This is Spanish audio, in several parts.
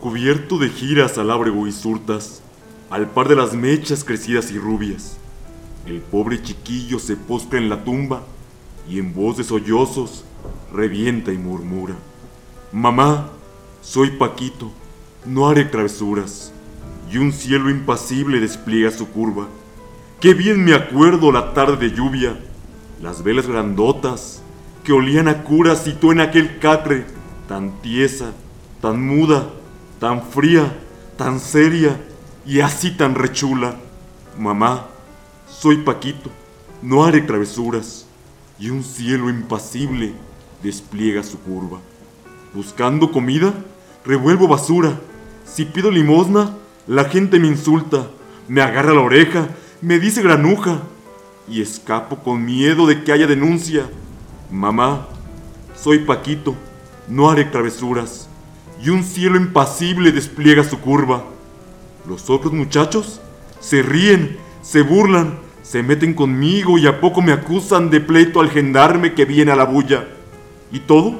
Cubierto de giras alábrego y surtas, al par de las mechas crecidas y rubias, el pobre chiquillo se postra en la tumba y en voz de sollozos revienta y murmura. Mamá, soy Paquito, no haré travesuras. Y un cielo impasible despliega su curva. Qué bien me acuerdo la tarde de lluvia, las velas grandotas que olían a curas y tú en aquel catre, tan tiesa, tan muda, tan fría, tan seria y así tan rechula. Mamá, soy Paquito, no haré travesuras. Y un cielo impasible despliega su curva. Buscando comida, revuelvo basura. Si pido limosna, la gente me insulta, me agarra la oreja, me dice granuja. Y escapo con miedo de que haya denuncia. Mamá, soy Paquito, no haré travesuras. Y un cielo impasible despliega su curva. Los otros muchachos se ríen, se burlan, se meten conmigo y a poco me acusan de pleito al gendarme que viene a la bulla. Y todo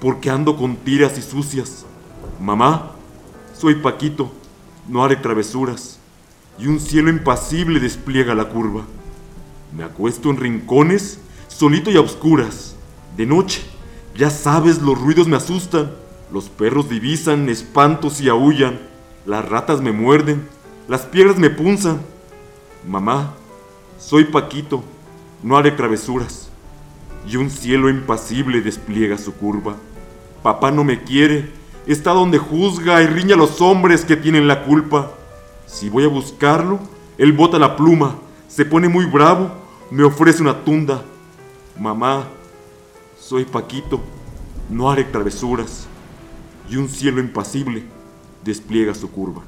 porque ando con tiras y sucias. Mamá, soy Paquito, no haré travesuras. Y un cielo impasible despliega la curva. Me acuesto en rincones, solito y a oscuras. De noche, ya sabes, los ruidos me asustan. Los perros divisan espantos y aullan. Las ratas me muerden, las piedras me punzan. Mamá, soy Paquito, no haré travesuras. Y un cielo impasible despliega su curva. Papá no me quiere, está donde juzga y riña a los hombres que tienen la culpa. Si voy a buscarlo, él bota la pluma, se pone muy bravo, me ofrece una tunda. Mamá, soy Paquito, no haré travesuras. Y un cielo impasible despliega su curva.